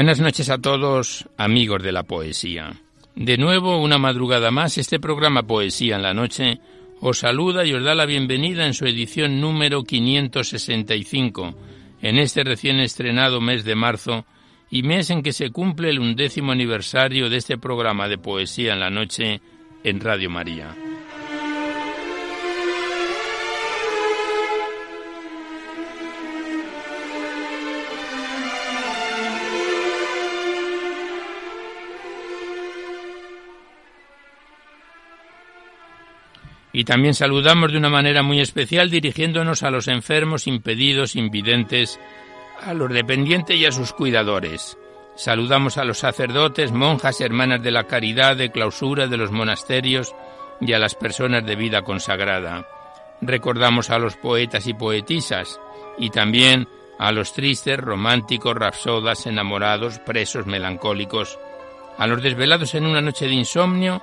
Buenas noches a todos, amigos de la poesía. De nuevo, una madrugada más, este programa Poesía en la Noche os saluda y os da la bienvenida en su edición número 565, en este recién estrenado mes de marzo y mes en que se cumple el undécimo aniversario de este programa de Poesía en la Noche en Radio María. Y también saludamos de una manera muy especial dirigiéndonos a los enfermos, impedidos, invidentes, a los dependientes y a sus cuidadores. Saludamos a los sacerdotes, monjas, hermanas de la caridad, de clausura de los monasterios y a las personas de vida consagrada. Recordamos a los poetas y poetisas y también a los tristes, románticos, rapsodas, enamorados, presos, melancólicos, a los desvelados en una noche de insomnio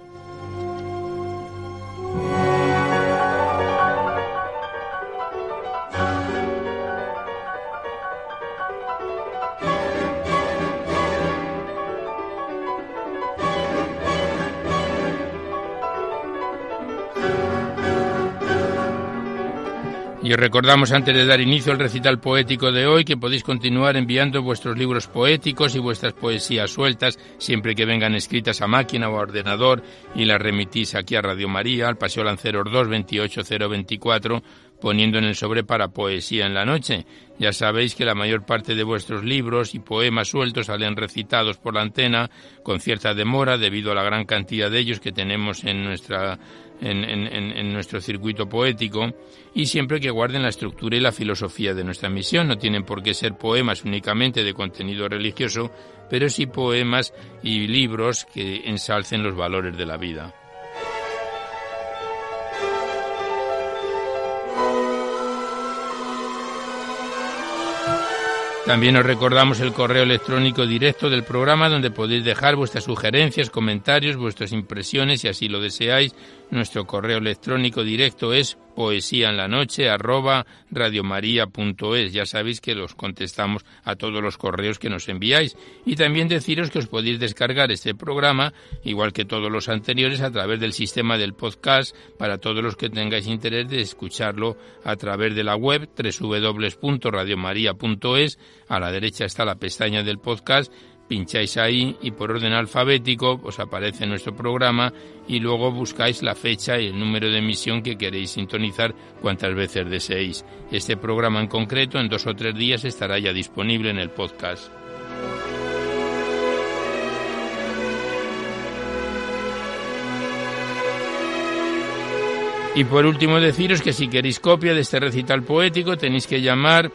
Bye. Y os recordamos antes de dar inicio al recital poético de hoy que podéis continuar enviando vuestros libros poéticos y vuestras poesías sueltas siempre que vengan escritas a máquina o a ordenador y las remitís aquí a Radio María, al Paseo Lanceros 2 28024 poniendo en el sobre para poesía en la noche. Ya sabéis que la mayor parte de vuestros libros y poemas sueltos salen recitados por la antena con cierta demora debido a la gran cantidad de ellos que tenemos en nuestra en, nuestro circuito poético y siempre que guarden la estructura y la filosofía de nuestra misión. No tienen por qué ser poemas únicamente de contenido religioso, pero sí poemas y libros que ensalcen los valores de la vida. También os recordamos el correo electrónico directo del programa donde podéis dejar vuestras sugerencias, comentarios, vuestras impresiones si así lo deseáis. Nuestro correo electrónico directo es poesía en la noche arroba radiomaria.es. Ya sabéis que los contestamos a todos los correos que nos enviáis. Y también deciros que os podéis descargar este programa, igual que todos los anteriores, a través del sistema del podcast para todos los que tengáis interés de escucharlo a través de la web www.radiomaria.es. A la derecha está la pestaña del podcast pincháis ahí y por orden alfabético os aparece nuestro programa y luego buscáis la fecha y el número de emisión que queréis sintonizar cuantas veces deseéis. Este programa en concreto en dos o tres días estará ya disponible en el podcast. Y por último deciros que si queréis copia de este recital poético tenéis que llamar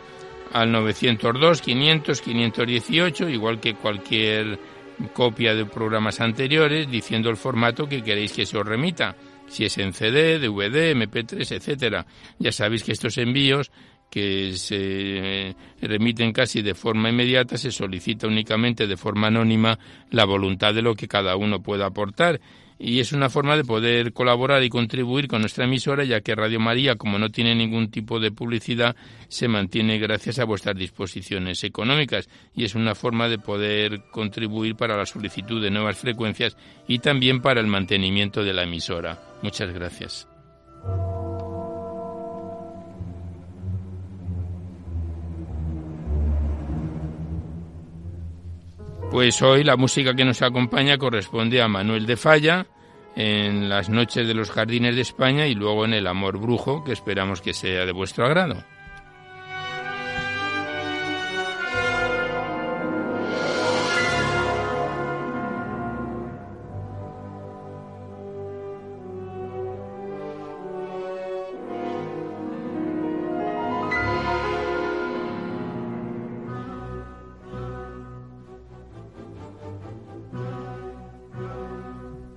al 902 500 518, igual que cualquier copia de programas anteriores, diciendo el formato que queréis que se os remita, si es en CD, DVD, MP3, etcétera. Ya sabéis que estos envíos que se remiten casi de forma inmediata, se solicita únicamente de forma anónima la voluntad de lo que cada uno pueda aportar y es una forma de poder colaborar y contribuir con nuestra emisora, ya que Radio María, como no tiene ningún tipo de publicidad, se mantiene gracias a vuestras disposiciones económicas y es una forma de poder contribuir para la solicitud de nuevas frecuencias y también para el mantenimiento de la emisora. Muchas gracias. Pues hoy la música que nos acompaña corresponde a Manuel de Falla en las noches de los jardines de España y luego en El Amor Brujo, que esperamos que sea de vuestro agrado.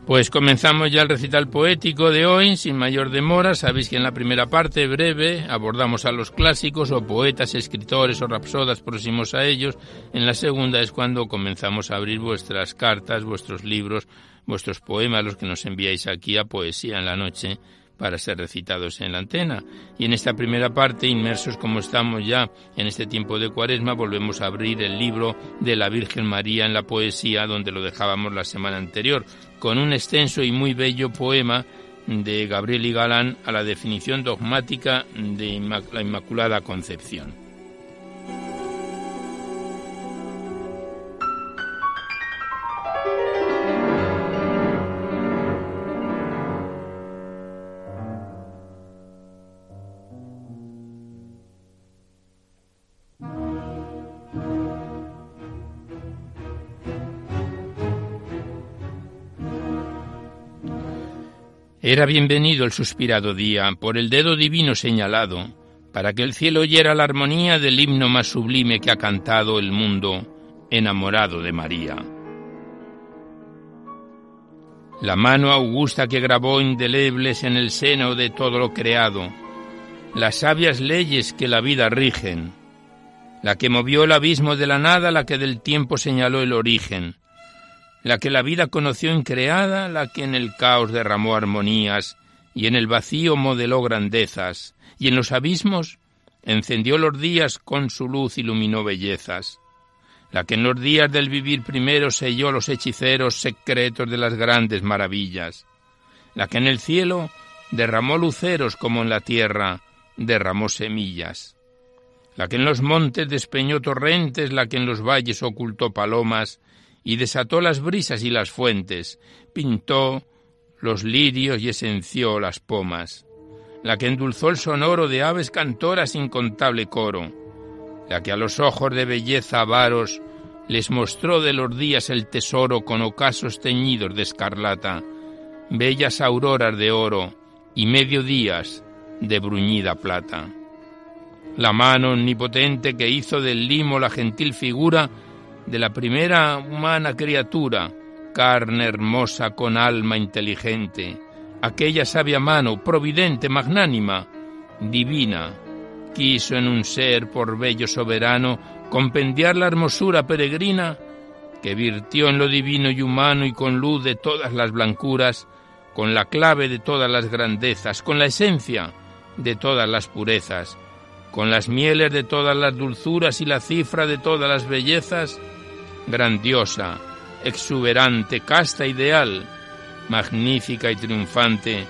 Pues comenzamos ya el recital poético de hoy, sin mayor demora. Sabéis que en la primera parte, breve, abordamos a los clásicos o poetas, escritores o rapsodas próximos a ellos. En la segunda es cuando comenzamos a abrir vuestras cartas, vuestros libros, vuestros poemas, los que nos enviáis aquí a Poesía en la Noche para ser recitados en la antena. Y en esta primera parte, inmersos como estamos ya en este tiempo de cuaresma, volvemos a abrir el libro de la Virgen María en la poesía, donde lo dejábamos la semana anterior, con un extenso y muy bello poema de Gabriel y Galán a la definición dogmática de la Inmaculada Concepción. Era bienvenido el suspirado día, por el dedo divino señalado, para que el cielo oyera la armonía del himno más sublime que ha cantado el mundo, enamorado de María. La mano augusta que grabó indelebles en el seno de todo lo creado, las sabias leyes que la vida rigen, la que movió el abismo de la nada, la que del tiempo señaló el origen, la que la vida conoció en creada, la que en el caos derramó armonías, y en el vacío modeló grandezas, y en los abismos encendió los días con su luz iluminó bellezas, la que en los días del vivir primero selló los hechiceros secretos de las grandes maravillas, la que en el cielo derramó luceros como en la tierra derramó semillas, la que en los montes despeñó torrentes, la que en los valles ocultó palomas, y desató las brisas y las fuentes, pintó los lirios y esenció las pomas, la que endulzó el sonoro de aves cantoras incontable coro, la que a los ojos de belleza avaros les mostró de los días el tesoro con ocasos teñidos de escarlata, bellas auroras de oro y mediodías de bruñida plata. La mano omnipotente que hizo del limo la gentil figura de la primera humana criatura, carne hermosa con alma inteligente, aquella sabia mano, providente, magnánima, divina, quiso en un ser por bello soberano compendiar la hermosura peregrina que virtió en lo divino y humano y con luz de todas las blancuras, con la clave de todas las grandezas, con la esencia de todas las purezas, con las mieles de todas las dulzuras y la cifra de todas las bellezas, grandiosa, exuberante, casta, ideal, magnífica y triunfante,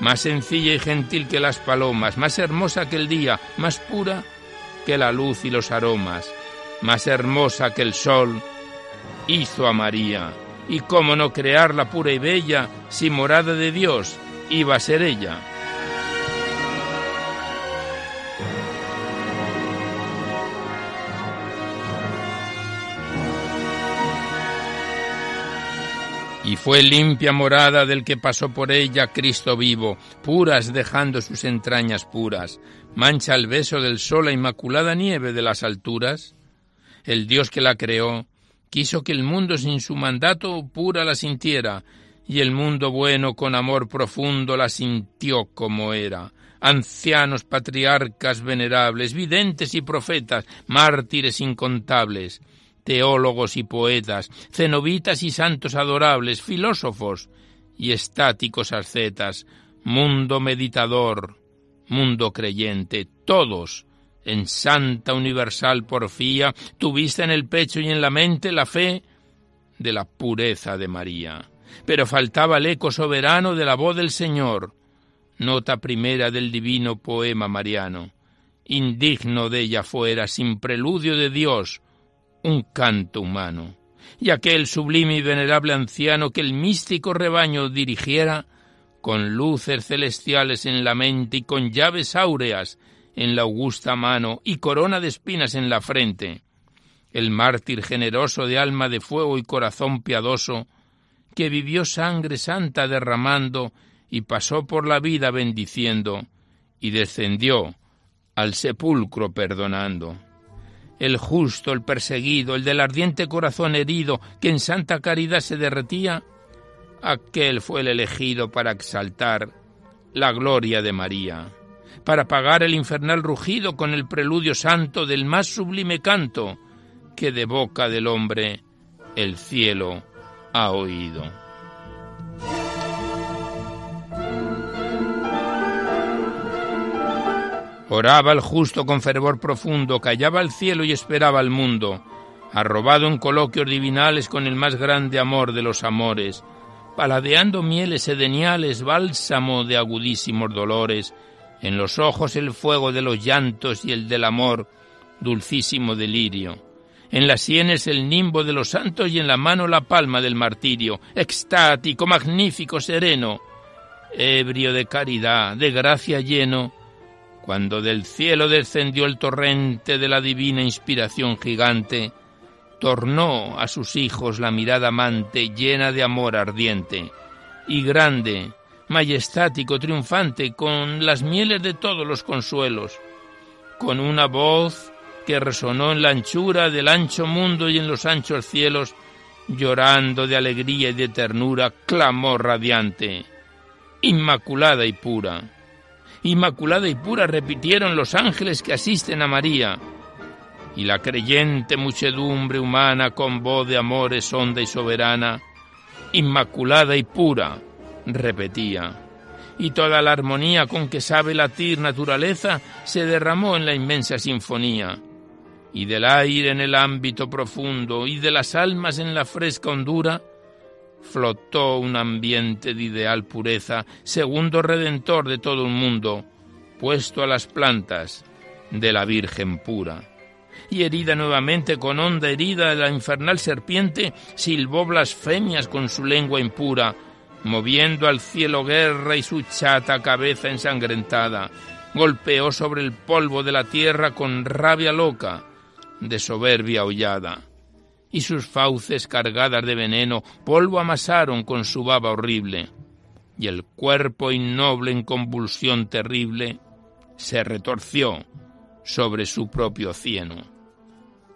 más sencilla y gentil que las palomas, más hermosa que el día, más pura que la luz y los aromas, más hermosa que el sol, hizo a María. Y cómo no crearla pura y bella, si morada de Dios iba a ser ella. Y fue limpia morada del que pasó por ella Cristo vivo, puras dejando sus entrañas puras, mancha el beso del sol la inmaculada nieve de las alturas. El Dios que la creó quiso que el mundo sin su mandato pura la sintiera, y el mundo bueno con amor profundo la sintió como era. Ancianos, patriarcas venerables, videntes y profetas, mártires incontables, teólogos y poetas, cenobitas y santos adorables, filósofos y estáticos ascetas, mundo meditador, mundo creyente, todos, en santa universal porfía, tuviste en el pecho y en la mente la fe de la pureza de María. Pero faltaba el eco soberano de la voz del Señor, nota primera del divino poema mariano. Indigno de ella fuera, sin preludio de Dios, un canto humano. Y aquel sublime y venerable anciano que el místico rebaño dirigiera, con luces celestiales en la mente y con llaves áureas en la augusta mano y corona de espinas en la frente, el mártir generoso de alma de fuego y corazón piadoso, que vivió sangre santa derramando y pasó por la vida bendiciendo, y descendió al sepulcro perdonando. El justo, el perseguido, el del ardiente corazón herido, que en santa caridad se derretía, aquel fue el elegido para exaltar la gloria de María, para apagar el infernal rugido con el preludio santo del más sublime canto que de boca del hombre el cielo ha oído. Oraba el justo con fervor profundo, callaba el cielo y esperaba al mundo, arrobado en coloquios divinales con el más grande amor de los amores, paladeando mieles edeniales, bálsamo de agudísimos dolores, en los ojos el fuego de los llantos y el del amor, dulcísimo delirio, en las sienes el nimbo de los santos y en la mano la palma del martirio, extático, magnífico, sereno, ebrio de caridad, de gracia lleno, cuando del cielo descendió el torrente de la divina inspiración gigante, tornó a sus hijos la mirada amante llena de amor ardiente, y grande, majestático, triunfante, con las mieles de todos los consuelos, con una voz que resonó en la anchura del ancho mundo y en los anchos cielos, llorando de alegría y de ternura, clamó radiante, Inmaculada y pura Inmaculada y pura repitieron los ángeles que asisten a María. Y la creyente muchedumbre humana con voz de amores honda y soberana, Inmaculada y pura, repetía. Y toda la armonía con que sabe latir naturaleza se derramó en la inmensa sinfonía. Y del aire en el ámbito profundo y de las almas en la fresca hondura, flotó un ambiente de ideal pureza, segundo redentor de todo un mundo, puesto a las plantas de la Virgen pura. Y herida nuevamente con honda herida la infernal serpiente, silbó blasfemias con su lengua impura, moviendo al cielo guerra y su chata cabeza ensangrentada, golpeó sobre el polvo de la tierra con rabia loca, de soberbia hollada y sus fauces cargadas de veneno polvo amasaron con su baba horrible, y el cuerpo innoble en convulsión terrible se retorció sobre su propio cieno.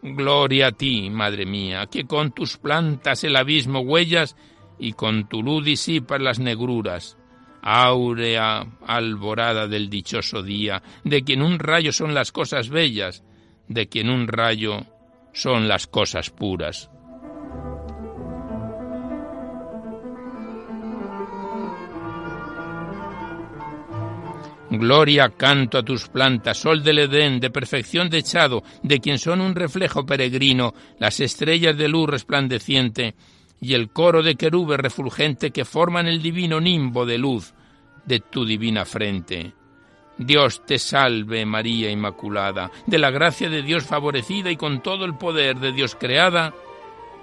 Gloria a ti, madre mía, que con tus plantas el abismo huellas y con tu luz disipas las negruras, áurea alborada del dichoso día, de quien un rayo son las cosas bellas, de quien un rayo son las cosas puras. Gloria canto a tus plantas, sol del Edén, de perfección dechado, de quien son un reflejo peregrino, las estrellas de luz resplandeciente, y el coro de querubes refulgente que forman el divino nimbo de luz de tu divina frente. Dios te salve María Inmaculada, de la gracia de Dios favorecida y con todo el poder de Dios creada,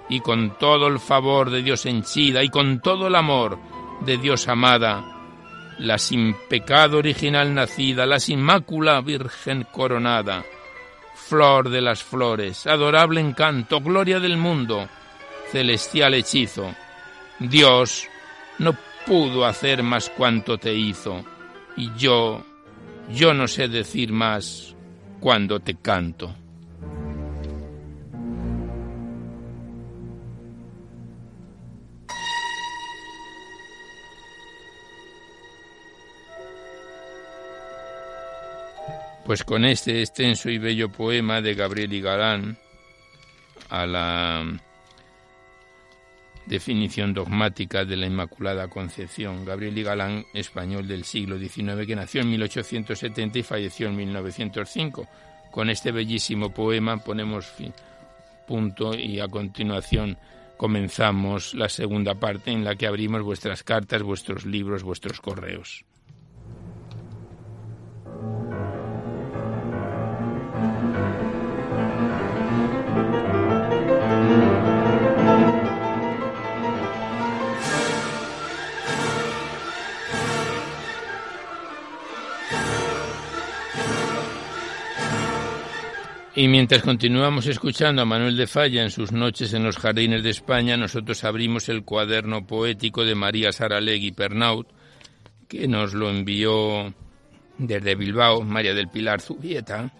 y con todo el favor de Dios henchida, y con todo el amor de Dios amada, la sin pecado original nacida, la sin mácula Virgen coronada, flor de las flores, adorable encanto, gloria del mundo, celestial hechizo. Dios no pudo hacer más cuanto te hizo, y yo yo no sé decir más cuando te canto. Pues con este extenso y bello poema de Gabriel y Galán a la definición dogmática de la Inmaculada Concepción. Gabriel y Galán, español del siglo XIX, que nació en 1870 y falleció en 1905. Con este bellísimo poema ponemos punto y a continuación comenzamos la segunda parte en la que abrimos vuestras cartas, vuestros libros, vuestros correos. Y mientras continuamos escuchando a Manuel de Falla en sus noches en los jardines de España, nosotros abrimos el cuaderno poético de María Saralegui Pernaut, que nos lo envió desde Bilbao, María del Pilar Zubieta,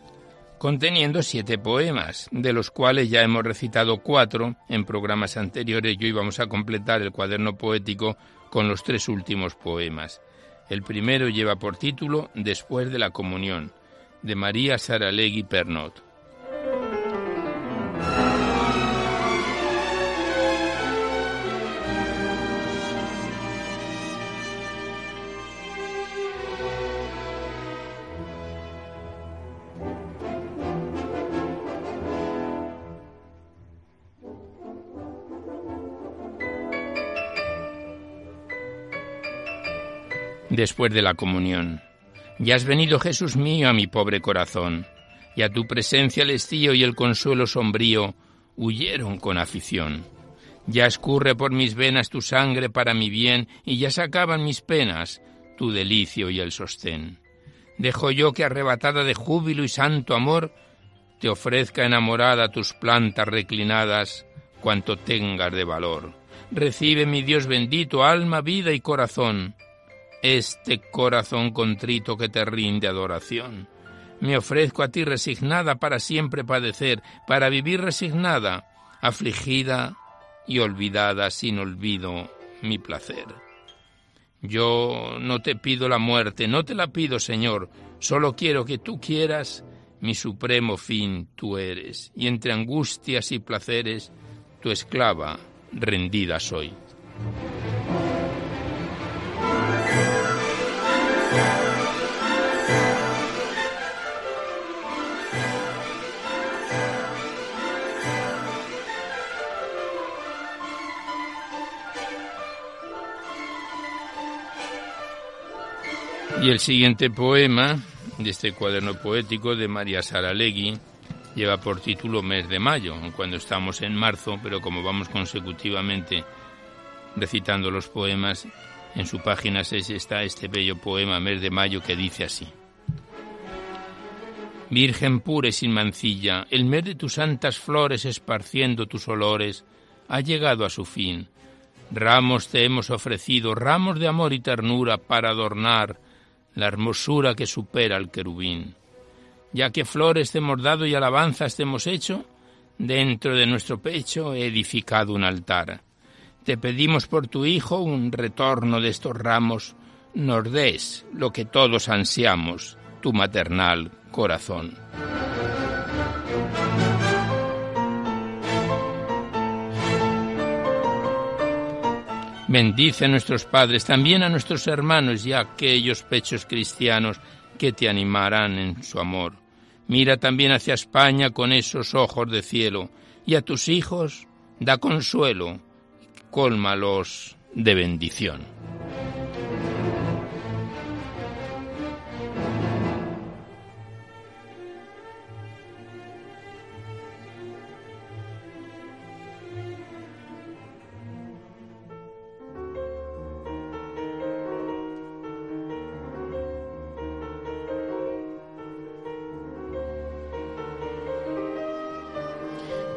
conteniendo siete poemas, de los cuales ya hemos recitado cuatro en programas anteriores y hoy vamos a completar el cuaderno poético con los tres últimos poemas. El primero lleva por título Después de la comunión, de María Saralegui Pernaut. Después de la comunión. Ya has venido, Jesús mío, a mi pobre corazón, y a tu presencia el estío y el consuelo sombrío huyeron con afición. Ya escurre por mis venas tu sangre para mi bien, y ya se acaban mis penas, tu delicio y el sostén. Dejo yo que arrebatada de júbilo y santo amor, te ofrezca enamorada tus plantas reclinadas, cuanto tengas de valor. Recibe, mi Dios bendito, alma, vida y corazón, este corazón contrito que te rinde adoración. Me ofrezco a ti resignada para siempre padecer, para vivir resignada, afligida y olvidada sin olvido mi placer. Yo no te pido la muerte, no te la pido, Señor, solo quiero que tú quieras, mi supremo fin tú eres, y entre angustias y placeres, tu esclava rendida soy. Y el siguiente poema de este cuaderno poético de María Saralegui lleva por título Mes de Mayo, cuando estamos en marzo, pero como vamos consecutivamente recitando los poemas, en su página 6 está este bello poema Mes de Mayo que dice así. Virgen pura y sin mancilla, el mes de tus santas flores esparciendo tus olores ha llegado a su fin. Ramos te hemos ofrecido, ramos de amor y ternura para adornar la hermosura que supera al querubín. Ya que flores te hemos dado y alabanzas te hemos hecho, dentro de nuestro pecho he edificado un altar. Te pedimos por tu Hijo un retorno de estos ramos, nos des lo que todos ansiamos, tu maternal corazón. Bendice a nuestros padres, también a nuestros hermanos y a aquellos pechos cristianos que te animarán en su amor. Mira también hacia España con esos ojos de cielo, y a tus hijos da consuelo, cólmalos de bendición.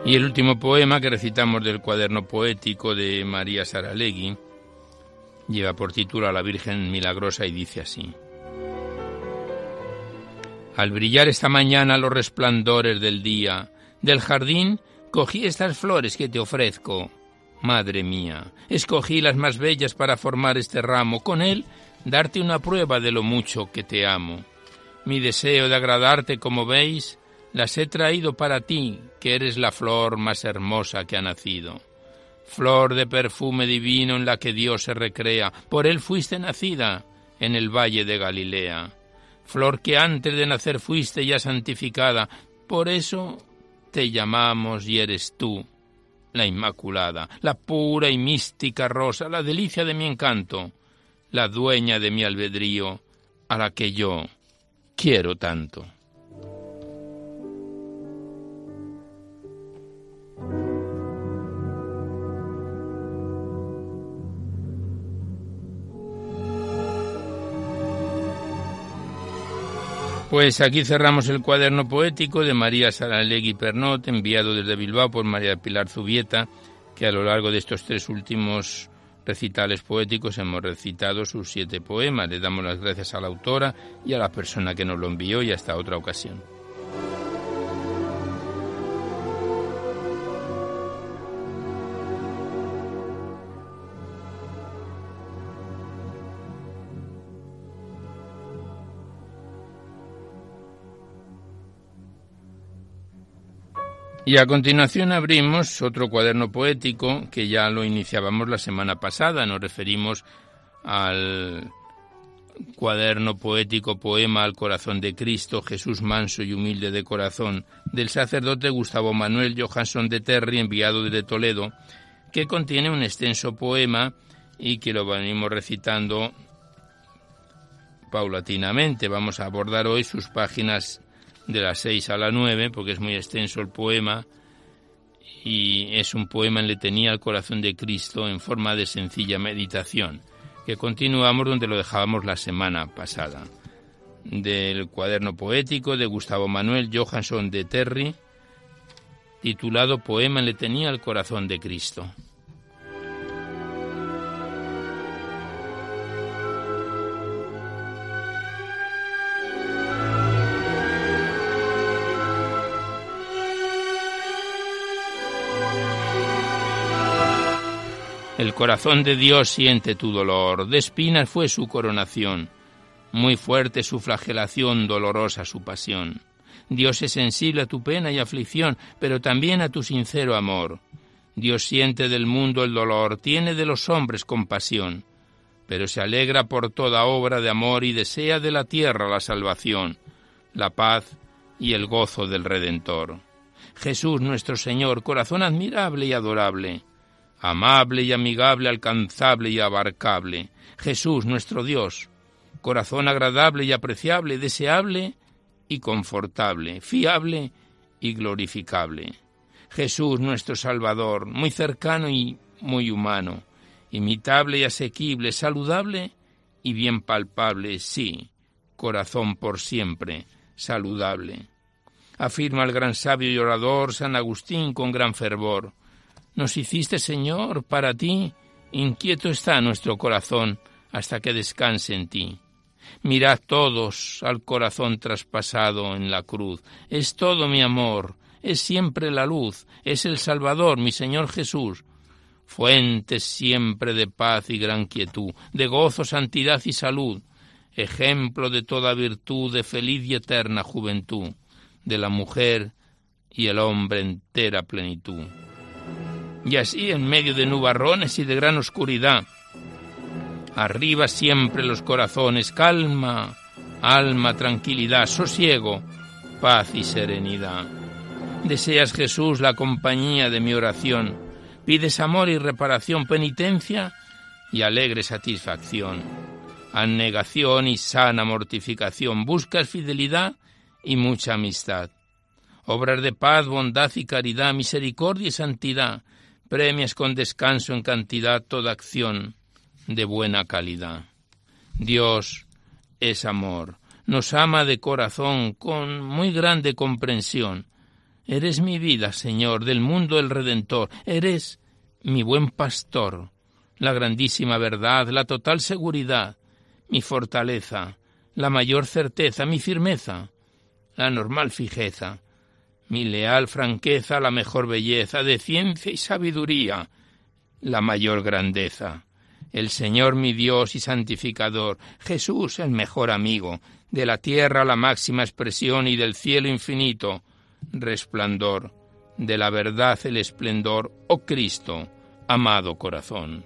Y el último poema que recitamos del cuaderno poético de María Saralegui lleva por título a la Virgen Milagrosa y dice así. Al brillar esta mañana los resplandores del día, del jardín cogí estas flores que te ofrezco. Madre mía, escogí las más bellas para formar este ramo, con él darte una prueba de lo mucho que te amo. Mi deseo de agradarte, como veis, las he traído para ti, que eres la flor más hermosa que ha nacido. flor de perfume divino en la que Dios se recrea, por él fuiste nacida en el valle de Galilea, flor que antes de nacer fuiste ya santificada, por eso te llamamos y eres tú, la Inmaculada, la pura y mística rosa, la delicia de mi encanto, la dueña de mi albedrío, a la que yo quiero tanto. Pues aquí cerramos el cuaderno poético de María Saralegui Pernot, enviado desde Bilbao por María Pilar Zubieta, que a lo largo de estos tres últimos recitales poéticos hemos recitado sus siete poemas. Le damos las gracias a la autora y a la persona que nos lo envió y hasta otra ocasión. Y a continuación abrimos otro cuaderno poético que ya lo iniciábamos la semana pasada. Nos referimos al cuaderno poético Poema al Corazón de Cristo, Jesús manso y humilde de corazón, del sacerdote Gustavo Manuel Johansson de Terry, enviado desde Toledo, que contiene un extenso poema y que lo venimos recitando paulatinamente. Vamos a abordar hoy sus páginas de las 6 a la 9, porque es muy extenso el poema, y es un poema en letanía al corazón de Cristo en forma de sencilla meditación, que continuamos donde lo dejábamos la semana pasada, del cuaderno poético de Gustavo Manuel Johansson de Terry, titulado Poema en letanía al corazón de Cristo. El corazón de Dios siente tu dolor, de espinas fue su coronación, muy fuerte su flagelación, dolorosa su pasión. Dios es sensible a tu pena y aflicción, pero también a tu sincero amor. Dios siente del mundo el dolor, tiene de los hombres compasión, pero se alegra por toda obra de amor y desea de la tierra la salvación, la paz y el gozo del Redentor. Jesús nuestro Señor, corazón admirable y adorable, amable y amigable, alcanzable y abarcable, Jesús nuestro Dios, corazón agradable y apreciable, deseable y confortable, fiable y glorificable. Jesús nuestro Salvador, muy cercano y muy humano, imitable y asequible, saludable y bien palpable, sí, corazón por siempre, saludable. Afirma el gran sabio y orador San Agustín con gran fervor, nos hiciste, Señor, para ti. Inquieto está nuestro corazón hasta que descanse en ti. Mirad todos al corazón traspasado en la cruz. Es todo mi amor, es siempre la luz, es el Salvador, mi Señor Jesús. Fuente siempre de paz y gran quietud, de gozo, santidad y salud, ejemplo de toda virtud, de feliz y eterna juventud, de la mujer y el hombre entera plenitud y así en medio de nubarrones y de gran oscuridad. Arriba siempre los corazones, calma, alma, tranquilidad, sosiego, paz y serenidad. Deseas, Jesús, la compañía de mi oración. Pides amor y reparación, penitencia y alegre satisfacción. Anegación y sana mortificación. Buscas fidelidad y mucha amistad. Obras de paz, bondad y caridad, misericordia y santidad premias con descanso en cantidad toda acción de buena calidad. Dios es amor, nos ama de corazón con muy grande comprensión. Eres mi vida, Señor, del mundo el Redentor, eres mi buen pastor, la grandísima verdad, la total seguridad, mi fortaleza, la mayor certeza, mi firmeza, la normal fijeza, mi leal franqueza, la mejor belleza, de ciencia y sabiduría, la mayor grandeza. El Señor mi Dios y santificador, Jesús el mejor amigo, de la tierra la máxima expresión y del cielo infinito, resplandor, de la verdad el esplendor, oh Cristo, amado corazón.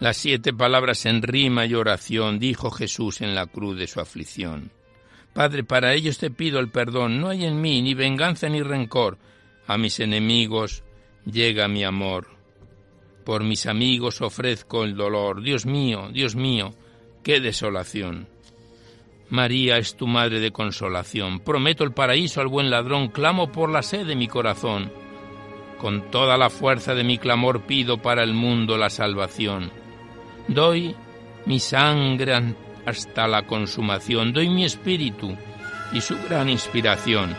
Las siete palabras en rima y oración dijo Jesús en la cruz de su aflicción. Padre, para ellos te pido el perdón, no hay en mí ni venganza ni rencor. A mis enemigos llega mi amor. Por mis amigos ofrezco el dolor. Dios mío, Dios mío, qué desolación. María es tu madre de consolación. Prometo el paraíso al buen ladrón, clamo por la sed de mi corazón. Con toda la fuerza de mi clamor pido para el mundo la salvación. Doy mi sangre hasta la consumación, doy mi espíritu y su gran inspiración.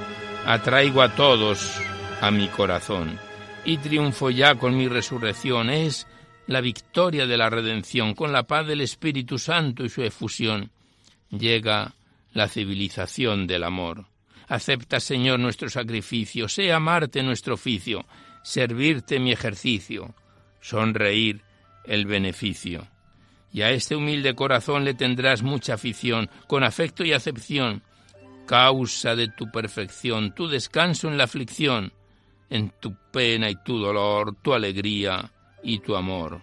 Atraigo a todos a mi corazón y triunfo ya con mi resurrección. Es la victoria de la redención, con la paz del Espíritu Santo y su efusión. Llega la civilización del amor. Acepta, Señor, nuestro sacrificio, sea amarte nuestro oficio, servirte mi ejercicio, sonreír el beneficio y a este humilde corazón le tendrás mucha afición, con afecto y acepción, causa de tu perfección, tu descanso en la aflicción, en tu pena y tu dolor, tu alegría y tu amor.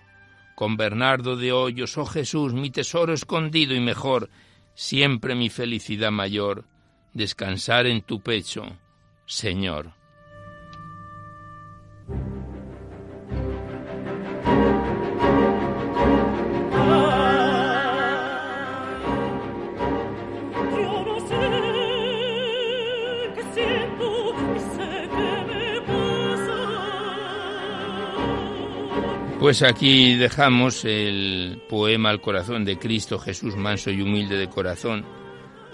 Con Bernardo de Hoyos, oh Jesús, mi tesoro escondido y mejor, siempre mi felicidad mayor, descansar en tu pecho, Señor. Pues aquí dejamos el poema al corazón de Cristo, Jesús manso y humilde de corazón,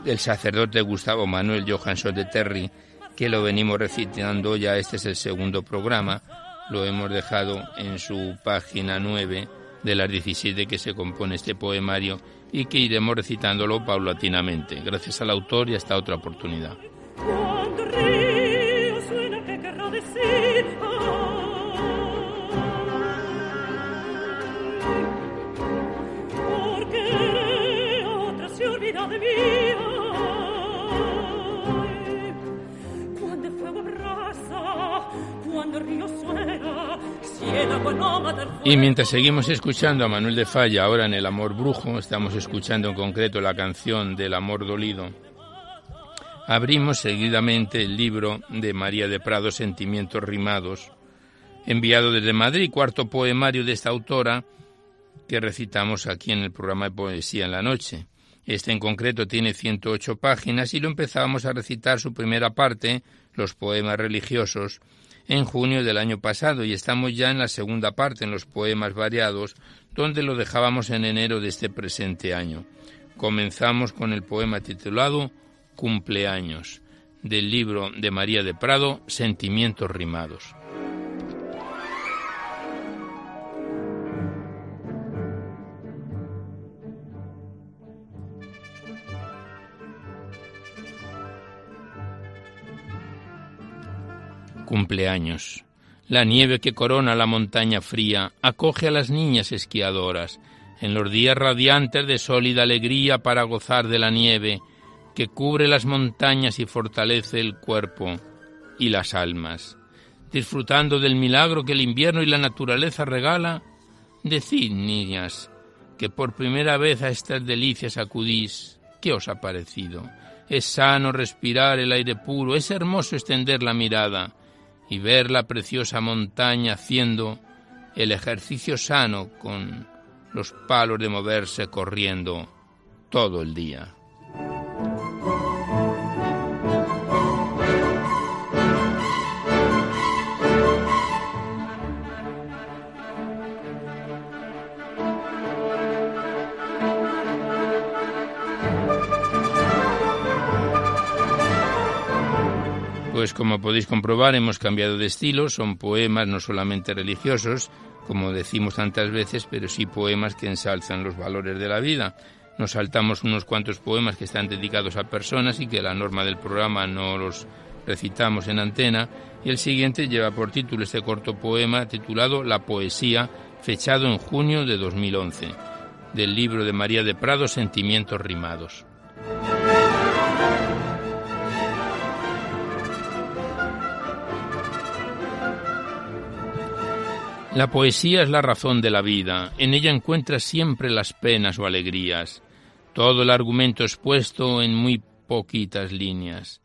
del sacerdote Gustavo Manuel Johansson de Terry, que lo venimos recitando ya, este es el segundo programa, lo hemos dejado en su página 9 de las 17 que se compone este poemario y que iremos recitándolo paulatinamente. Gracias al autor y hasta otra oportunidad. Y mientras seguimos escuchando a Manuel de Falla, ahora en El Amor Brujo, estamos escuchando en concreto la canción del Amor Dolido, abrimos seguidamente el libro de María de Prado, Sentimientos Rimados, enviado desde Madrid, cuarto poemario de esta autora que recitamos aquí en el programa de Poesía en la Noche. Este en concreto tiene 108 páginas y lo empezábamos a recitar su primera parte, los poemas religiosos, en junio del año pasado y estamos ya en la segunda parte, en los poemas variados, donde lo dejábamos en enero de este presente año. Comenzamos con el poema titulado Cumpleaños, del libro de María de Prado, Sentimientos Rimados. Cumpleaños. La nieve que corona la montaña fría acoge a las niñas esquiadoras en los días radiantes de sólida alegría para gozar de la nieve que cubre las montañas y fortalece el cuerpo y las almas. Disfrutando del milagro que el invierno y la naturaleza regala, decid, niñas, que por primera vez a estas delicias acudís, ¿qué os ha parecido? Es sano respirar el aire puro, es hermoso extender la mirada, y ver la preciosa montaña haciendo el ejercicio sano con los palos de moverse corriendo todo el día. Pues como podéis comprobar hemos cambiado de estilo, son poemas no solamente religiosos, como decimos tantas veces, pero sí poemas que ensalzan los valores de la vida. Nos saltamos unos cuantos poemas que están dedicados a personas y que la norma del programa no los recitamos en antena, y el siguiente lleva por título este corto poema titulado La poesía, fechado en junio de 2011. del libro de María de Prado, Sentimientos Rimados. La poesía es la razón de la vida, en ella encuentras siempre las penas o alegrías, todo el argumento expuesto en muy poquitas líneas.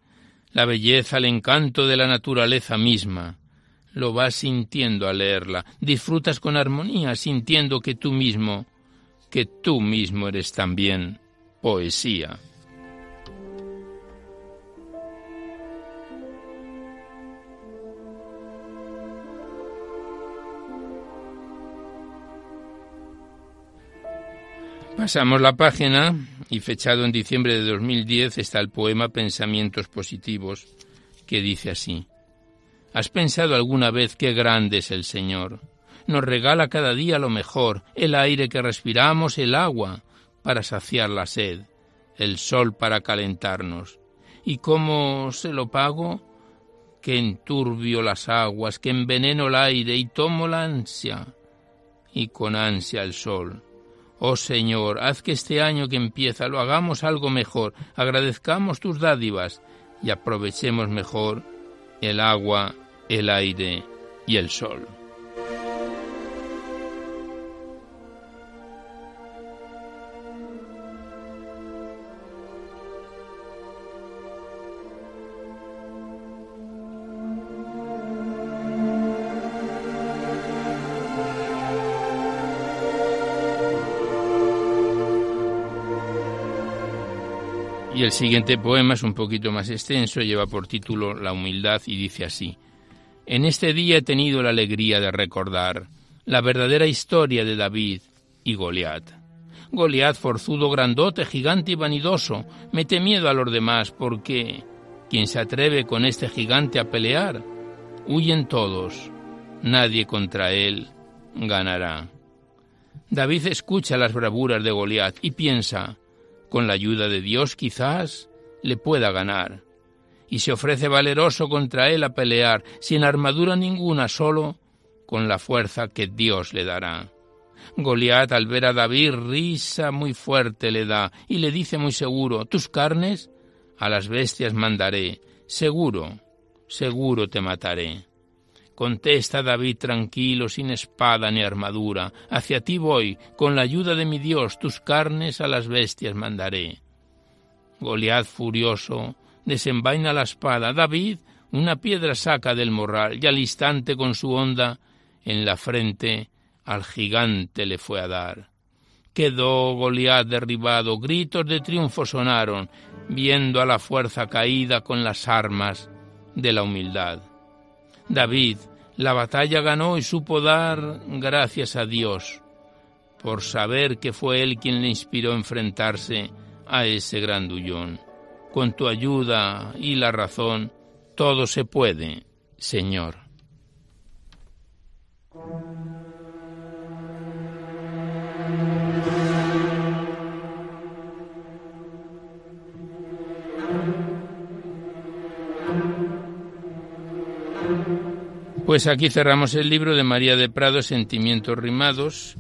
La belleza, el encanto de la naturaleza misma. Lo vas sintiendo al leerla, disfrutas con armonía, sintiendo que tú mismo, que tú mismo eres también poesía. Pasamos la página y fechado en diciembre de 2010 está el poema Pensamientos Positivos, que dice así. ¿Has pensado alguna vez qué grande es el Señor? Nos regala cada día lo mejor, el aire que respiramos, el agua para saciar la sed, el sol para calentarnos. ¿Y cómo se lo pago? Que enturbio las aguas, que enveneno el aire y tomo la ansia, y con ansia el sol Oh Señor, haz que este año que empieza lo hagamos algo mejor, agradezcamos tus dádivas y aprovechemos mejor el agua, el aire y el sol. Y el siguiente poema es un poquito más extenso, lleva por título La humildad y dice así. En este día he tenido la alegría de recordar la verdadera historia de David y Goliat. Goliat, forzudo, grandote, gigante y vanidoso, mete miedo a los demás porque quien se atreve con este gigante a pelear, huyen todos, nadie contra él ganará. David escucha las bravuras de Goliat y piensa, con la ayuda de Dios quizás le pueda ganar. Y se ofrece valeroso contra él a pelear, sin armadura ninguna, solo con la fuerza que Dios le dará. Goliat al ver a David risa muy fuerte le da y le dice muy seguro, tus carnes a las bestias mandaré, seguro, seguro te mataré. Contesta David tranquilo, sin espada ni armadura. Hacia ti voy, con la ayuda de mi Dios, tus carnes a las bestias mandaré. Goliat furioso desenvaina la espada. David una piedra saca del morral y al instante con su honda en la frente al gigante le fue a dar. Quedó Goliat derribado, gritos de triunfo sonaron, viendo a la fuerza caída con las armas de la humildad. David la batalla ganó y supo dar gracias a Dios por saber que fue Él quien le inspiró a enfrentarse a ese grandullón. Con tu ayuda y la razón, todo se puede, Señor. Pues aquí cerramos el libro de María de Prado, Sentimientos Rimados,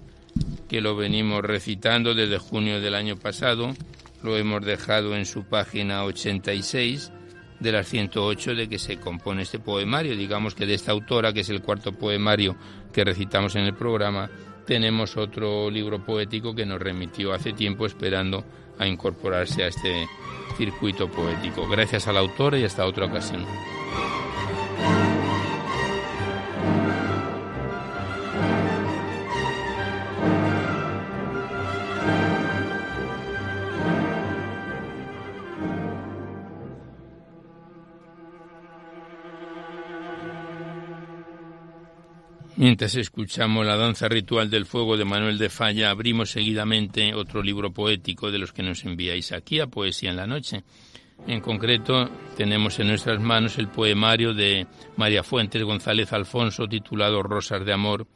que lo venimos recitando desde junio del año pasado. Lo hemos dejado en su página 86 de las 108 de que se compone este poemario. Digamos que de esta autora, que es el cuarto poemario que recitamos en el programa, tenemos otro libro poético que nos remitió hace tiempo esperando a incorporarse a este circuito poético. Gracias al autor y hasta otra ocasión. Mientras escuchamos la danza ritual del fuego de Manuel de Falla, abrimos seguidamente otro libro poético de los que nos enviáis aquí a Poesía en la Noche. En concreto, tenemos en nuestras manos el poemario de María Fuentes González Alfonso titulado Rosas de Amor,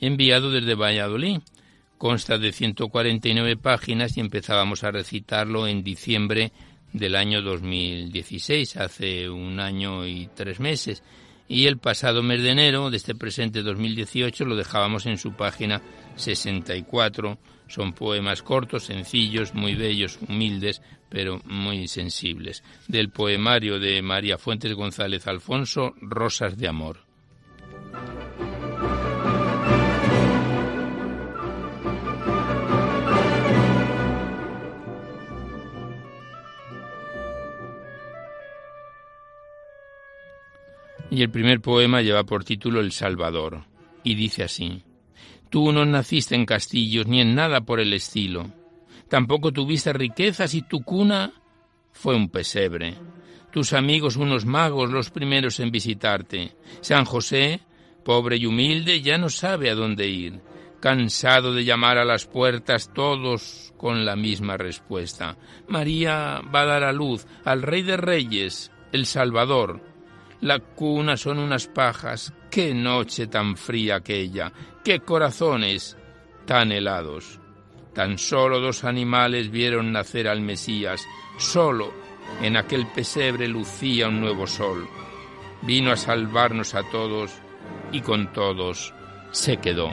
enviado desde Valladolid. Consta de 149 páginas y empezábamos a recitarlo en diciembre del año 2016, hace un año y tres meses y el pasado mes de enero de este presente 2018 lo dejábamos en su página 64 Son poemas cortos, sencillos, muy bellos, humildes, pero muy sensibles. Del poemario de María Fuentes González Alfonso, Rosas de Amor. Y el primer poema lleva por título El Salvador, y dice así. Tú no naciste en castillos ni en nada por el estilo. Tampoco tuviste riquezas y tu cuna fue un pesebre. Tus amigos unos magos los primeros en visitarte. San José, pobre y humilde, ya no sabe a dónde ir, cansado de llamar a las puertas todos con la misma respuesta. María va a dar a luz al Rey de Reyes, el Salvador. La cuna son unas pajas, qué noche tan fría aquella, qué corazones tan helados. Tan solo dos animales vieron nacer al Mesías, solo en aquel pesebre lucía un nuevo sol. Vino a salvarnos a todos y con todos se quedó.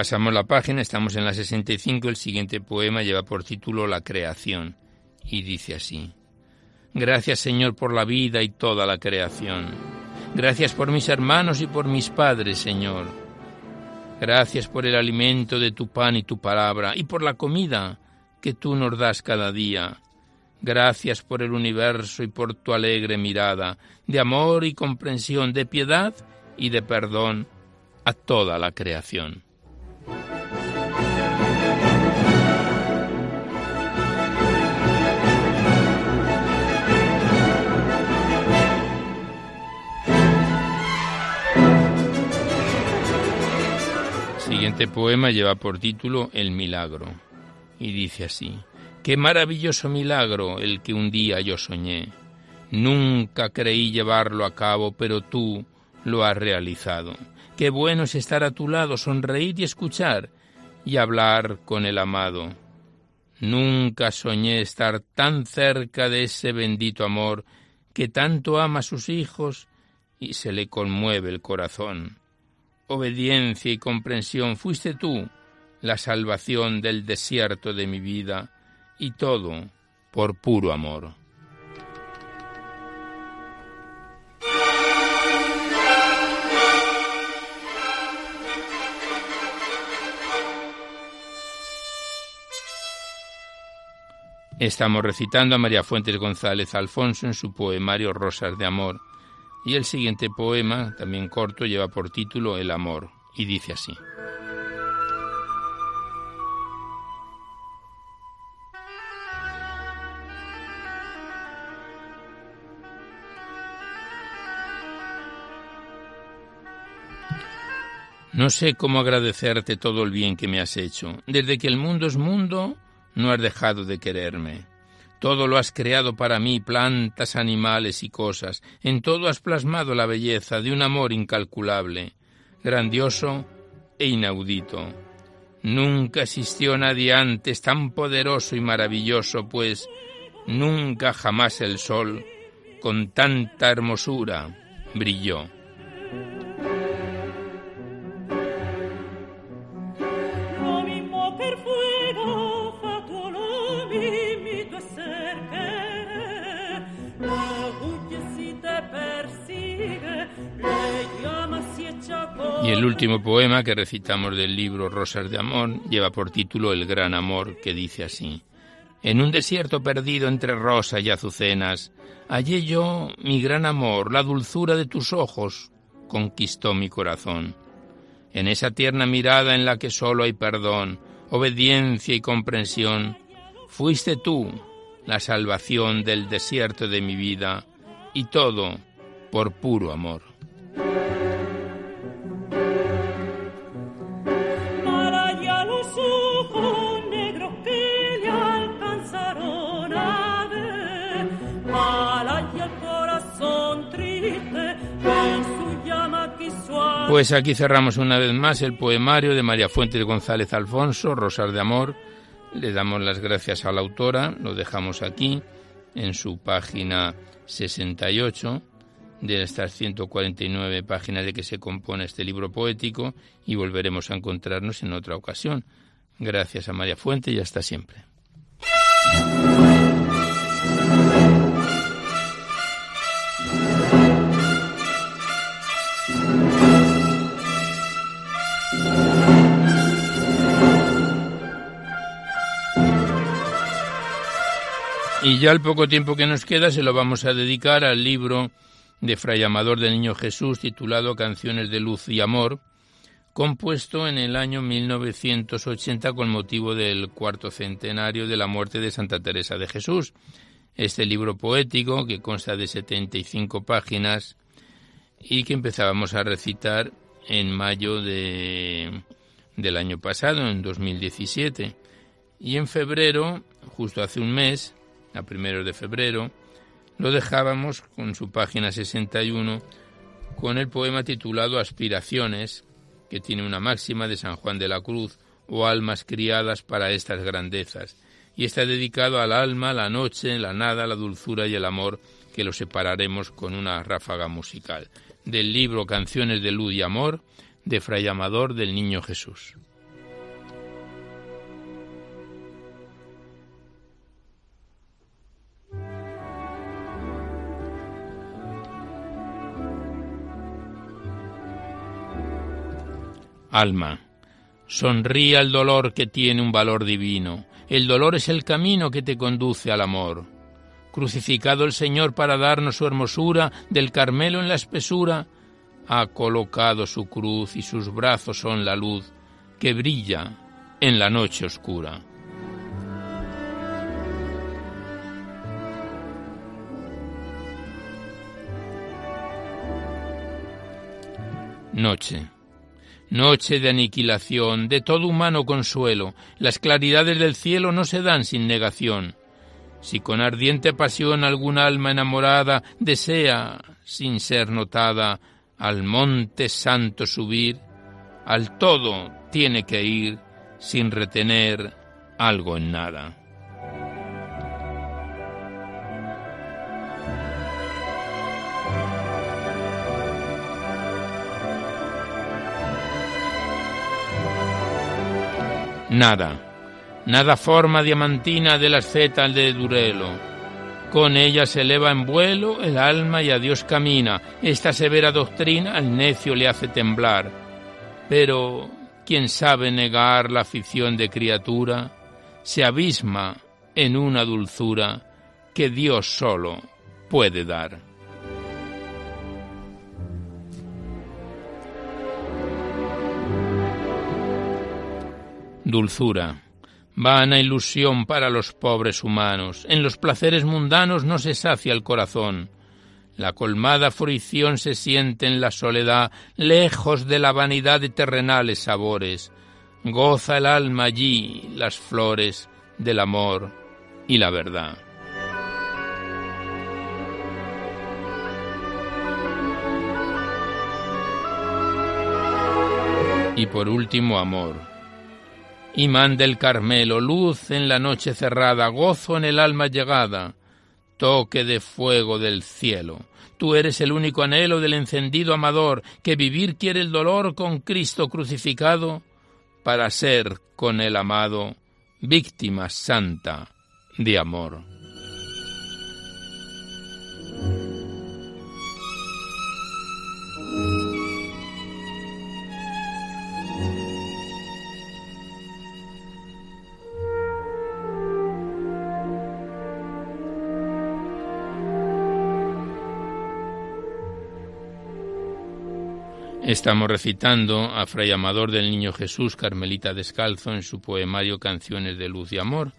Pasamos la página, estamos en la 65, el siguiente poema lleva por título La creación y dice así. Gracias Señor por la vida y toda la creación. Gracias por mis hermanos y por mis padres, Señor. Gracias por el alimento de tu pan y tu palabra y por la comida que tú nos das cada día. Gracias por el universo y por tu alegre mirada, de amor y comprensión, de piedad y de perdón a toda la creación. Siguiente poema lleva por título El milagro y dice así, Qué maravilloso milagro el que un día yo soñé. Nunca creí llevarlo a cabo, pero tú lo has realizado. Qué bueno es estar a tu lado, sonreír y escuchar y hablar con el amado. Nunca soñé estar tan cerca de ese bendito amor que tanto ama a sus hijos y se le conmueve el corazón obediencia y comprensión fuiste tú la salvación del desierto de mi vida y todo por puro amor. Estamos recitando a María Fuentes González Alfonso en su poemario Rosas de Amor, y el siguiente poema, también corto, lleva por título El amor y dice así. No sé cómo agradecerte todo el bien que me has hecho. Desde que el mundo es mundo, no has dejado de quererme. Todo lo has creado para mí, plantas, animales y cosas. En todo has plasmado la belleza de un amor incalculable, grandioso e inaudito. Nunca existió nadie antes tan poderoso y maravilloso, pues nunca jamás el sol con tanta hermosura brilló. El último poema que recitamos del libro Rosas de Amor lleva por título El gran amor, que dice así. En un desierto perdido entre rosas y azucenas, hallé yo mi gran amor, la dulzura de tus ojos conquistó mi corazón. En esa tierna mirada en la que solo hay perdón, obediencia y comprensión, fuiste tú la salvación del desierto de mi vida, y todo por puro amor. Pues aquí cerramos una vez más el poemario de María Fuentes González Alfonso, Rosas de Amor, Le damos las gracias a la autora, lo dejamos aquí en su página 68 de estas 149 páginas de que se compone este libro poético y volveremos a encontrarnos en otra ocasión. Gracias a María Fuente y hasta siempre. Y ya el poco tiempo que nos queda se lo vamos a dedicar al libro de Fray Amador del Niño Jesús titulado Canciones de Luz y Amor, compuesto en el año 1980 con motivo del cuarto centenario de la muerte de Santa Teresa de Jesús. Este libro poético, que consta de 75 páginas y que empezábamos a recitar en mayo de, del año pasado, en 2017. Y en febrero, justo hace un mes, a primeros de febrero, lo dejábamos con su página 61 con el poema titulado Aspiraciones, que tiene una máxima de San Juan de la Cruz, o almas criadas para estas grandezas, y está dedicado al alma, la noche, la nada, la dulzura y el amor, que lo separaremos con una ráfaga musical, del libro Canciones de Luz y Amor, de Fray Amador del Niño Jesús. Alma, sonríe al dolor que tiene un valor divino. El dolor es el camino que te conduce al amor. Crucificado el Señor para darnos su hermosura, del Carmelo en la espesura, ha colocado su cruz y sus brazos son la luz que brilla en la noche oscura. Noche Noche de aniquilación, de todo humano consuelo, las claridades del cielo no se dan sin negación. Si con ardiente pasión algún alma enamorada desea, sin ser notada, al monte santo subir, al todo tiene que ir sin retener algo en nada. Nada, nada forma diamantina de las zetas de Durelo. Con ella se eleva en vuelo el alma y a Dios camina. Esta severa doctrina al necio le hace temblar. Pero, ¿quién sabe negar la afición de criatura? Se abisma en una dulzura que Dios solo puede dar. Dulzura. Vana ilusión para los pobres humanos. En los placeres mundanos no se sacia el corazón. La colmada fruición se siente en la soledad, lejos de la vanidad de terrenales sabores. Goza el alma allí las flores del amor y la verdad. Y por último, amor Imán del Carmelo, luz en la noche cerrada, gozo en el alma llegada, toque de fuego del cielo. Tú eres el único anhelo del encendido amador, que vivir quiere el dolor con Cristo crucificado, para ser con el amado víctima santa de amor. Estamos recitando a Fray Amador del Niño Jesús, Carmelita Descalzo, en su poemario Canciones de Luz y Amor,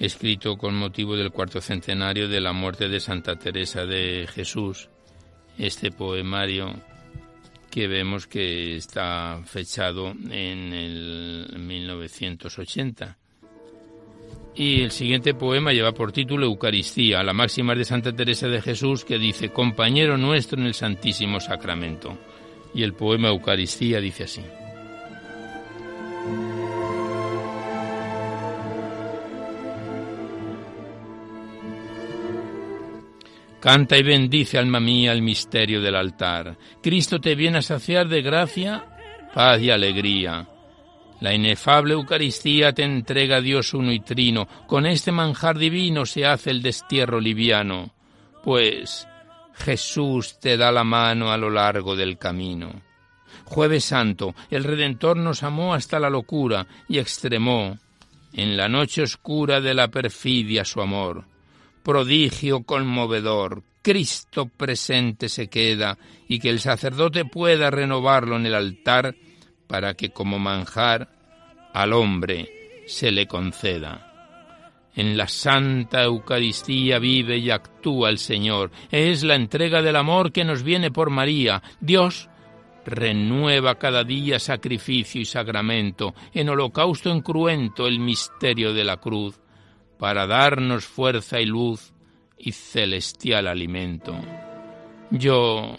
escrito con motivo del cuarto centenario de la muerte de Santa Teresa de Jesús. Este poemario que vemos que está fechado en el 1980. Y el siguiente poema lleva por título Eucaristía, la máxima de Santa Teresa de Jesús que dice, compañero nuestro en el Santísimo Sacramento y el poema Eucaristía dice así. Canta y bendice, alma mía, el misterio del altar. Cristo te viene a saciar de gracia, paz y alegría. La inefable Eucaristía te entrega a Dios uno y trino. Con este manjar divino se hace el destierro liviano. Pues, Jesús te da la mano a lo largo del camino. Jueves Santo, el Redentor nos amó hasta la locura y extremó en la noche oscura de la perfidia su amor prodigio conmovedor, Cristo presente se queda y que el sacerdote pueda renovarlo en el altar para que como manjar al hombre se le conceda. En la Santa Eucaristía vive y actúa el Señor. Es la entrega del amor que nos viene por María. Dios renueva cada día sacrificio y sacramento, en holocausto encruento el misterio de la cruz para darnos fuerza y luz y celestial alimento. Yo,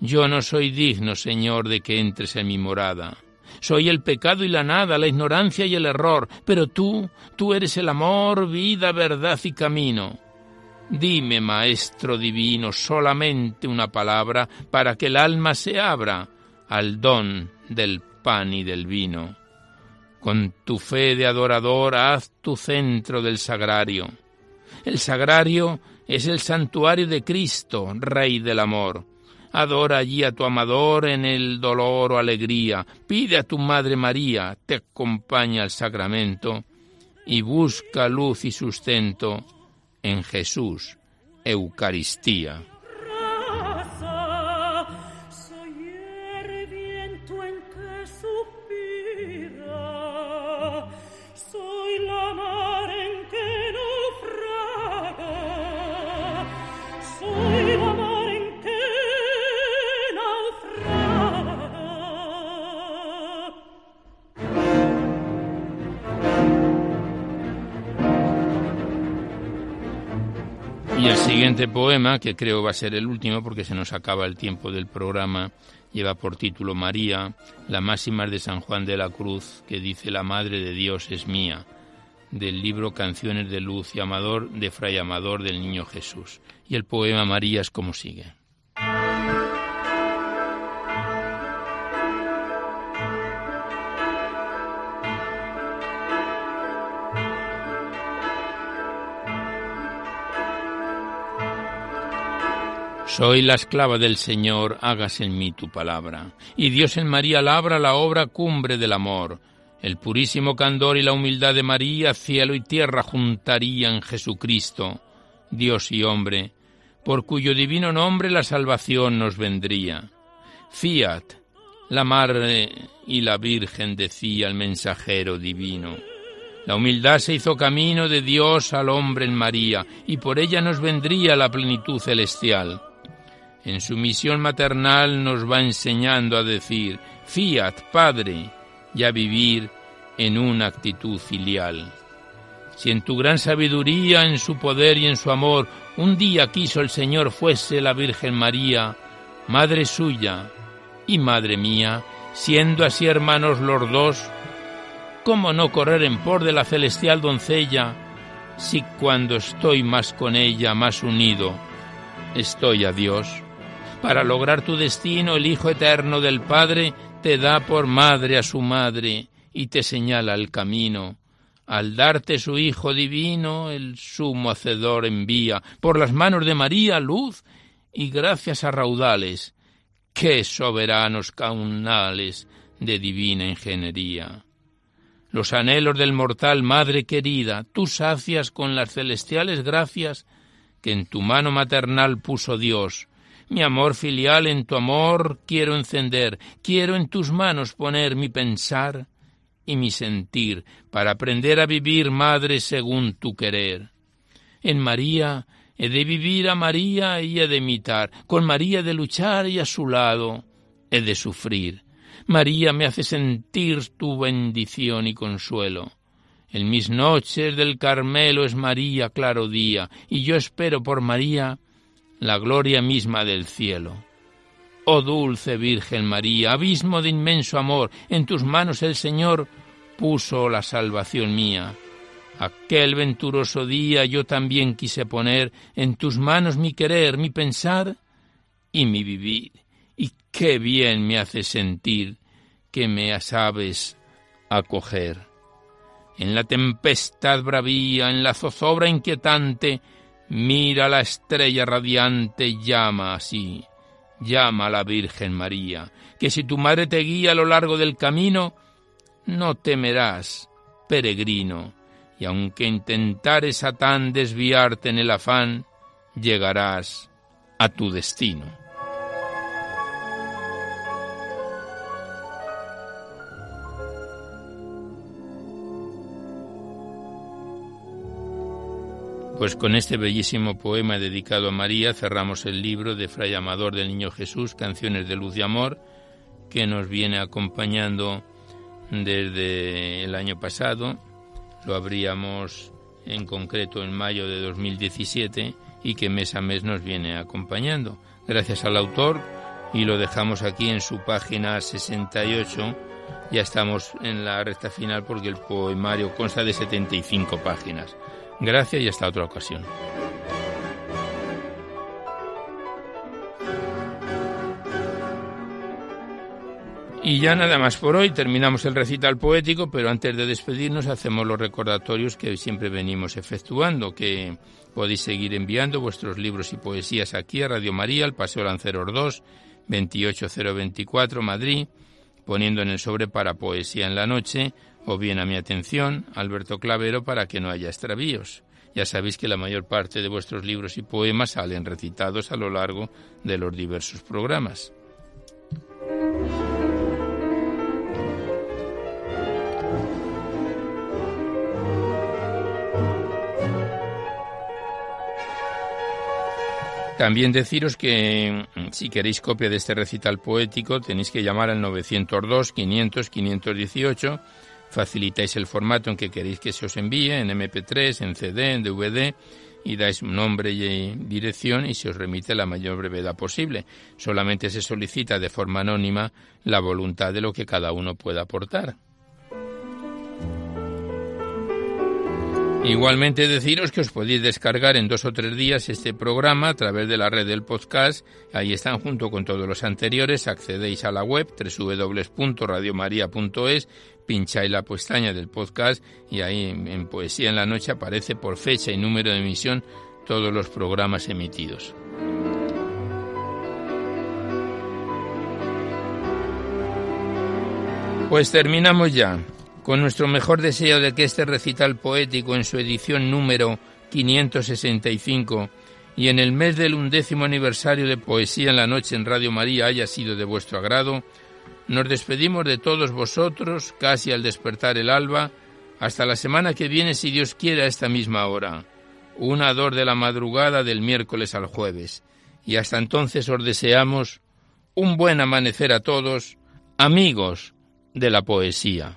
yo no soy digno, Señor, de que entres en mi morada. Soy el pecado y la nada, la ignorancia y el error, pero tú, tú eres el amor, vida, verdad y camino. Dime, Maestro Divino, solamente una palabra para que el alma se abra al don del pan y del vino. Con tu fe de adorador haz tu centro del sagrario. El sagrario es el santuario de Cristo, Rey del amor. Adora allí a tu amador en el dolor o alegría. Pide a tu Madre María, te acompaña al sacramento y busca luz y sustento en Jesús, Eucaristía. Siguiente poema, que creo va a ser el último porque se nos acaba el tiempo del programa, lleva por título María, la máxima de San Juan de la Cruz, que dice La Madre de Dios es mía, del libro Canciones de Luz y Amador de Fray Amador del Niño Jesús. Y el poema María es como sigue. Soy la esclava del Señor, hágase en mí tu palabra. Y Dios en María labra la obra cumbre del amor. El purísimo candor y la humildad de María, cielo y tierra juntarían Jesucristo, Dios y hombre, por cuyo divino nombre la salvación nos vendría. Fiat, la Madre y la Virgen decía el mensajero divino. La humildad se hizo camino de Dios al hombre en María, y por ella nos vendría la plenitud celestial. En su misión maternal nos va enseñando a decir, fiat, Padre, y a vivir en una actitud filial. Si en tu gran sabiduría, en su poder y en su amor, un día quiso el Señor fuese la Virgen María, Madre suya y Madre mía, siendo así hermanos los dos, ¿cómo no correr en por de la celestial doncella, si cuando estoy más con ella, más unido, estoy a Dios? Para lograr tu destino, el Hijo Eterno del Padre te da por madre a su madre y te señala el camino. Al darte su Hijo divino, el sumo hacedor envía por las manos de María luz y gracias a raudales. ¡Qué soberanos caunales de divina ingeniería! Los anhelos del mortal Madre querida, tú sacias con las celestiales gracias que en tu mano maternal puso Dios, mi amor filial en tu amor quiero encender, quiero en tus manos poner mi pensar y mi sentir, para aprender a vivir, Madre, según tu querer. En María he de vivir a María y he de imitar, con María he de luchar y a su lado he de sufrir. María me hace sentir tu bendición y consuelo. En mis noches del Carmelo es María claro día, y yo espero por María la gloria misma del cielo. Oh dulce Virgen María, abismo de inmenso amor, en tus manos el Señor puso la salvación mía. Aquel venturoso día yo también quise poner en tus manos mi querer, mi pensar y mi vivir. Y qué bien me hace sentir que me sabes acoger. En la tempestad bravía, en la zozobra inquietante, mira la estrella radiante, llama así, llama a la Virgen María, que si tu madre te guía a lo largo del camino, no temerás, peregrino, y aunque intentares Satán desviarte en el afán, llegarás a tu destino. Pues con este bellísimo poema dedicado a María cerramos el libro de Fray Amador del Niño Jesús, Canciones de Luz y Amor, que nos viene acompañando desde el año pasado lo abríamos en concreto en mayo de 2017 y que mes a mes nos viene acompañando. Gracias al autor y lo dejamos aquí en su página 68. Ya estamos en la recta final porque el poemario consta de 75 páginas. Gracias y hasta otra ocasión. Y ya nada más por hoy, terminamos el recital poético, pero antes de despedirnos hacemos los recordatorios que siempre venimos efectuando, que podéis seguir enviando vuestros libros y poesías aquí a Radio María, al Paseo Lanceros 2, 28024, Madrid, poniendo en el sobre para Poesía en la Noche, o bien a mi atención, Alberto Clavero, para que no haya extravíos. Ya sabéis que la mayor parte de vuestros libros y poemas salen recitados a lo largo de los diversos programas. También deciros que mm, si queréis copia de este recital poético tenéis que llamar al 902 500 518. Facilitáis el formato en que queréis que se os envíe, en MP3, en CD, en DVD, y dais nombre y dirección y se os remite la mayor brevedad posible. Solamente se solicita de forma anónima la voluntad de lo que cada uno pueda aportar. Igualmente deciros que os podéis descargar en dos o tres días este programa a través de la red del podcast. Ahí están junto con todos los anteriores. Accedéis a la web www.radiomaria.es, pincháis la pestaña del podcast y ahí en Poesía en la Noche aparece por fecha y número de emisión todos los programas emitidos. Pues terminamos ya con nuestro mejor deseo de que este recital poético en su edición número 565 y en el mes del undécimo aniversario de Poesía en la Noche en Radio María haya sido de vuestro agrado, nos despedimos de todos vosotros casi al despertar el alba, hasta la semana que viene si Dios quiere a esta misma hora, una dor de la madrugada del miércoles al jueves, y hasta entonces os deseamos un buen amanecer a todos, amigos de la poesía.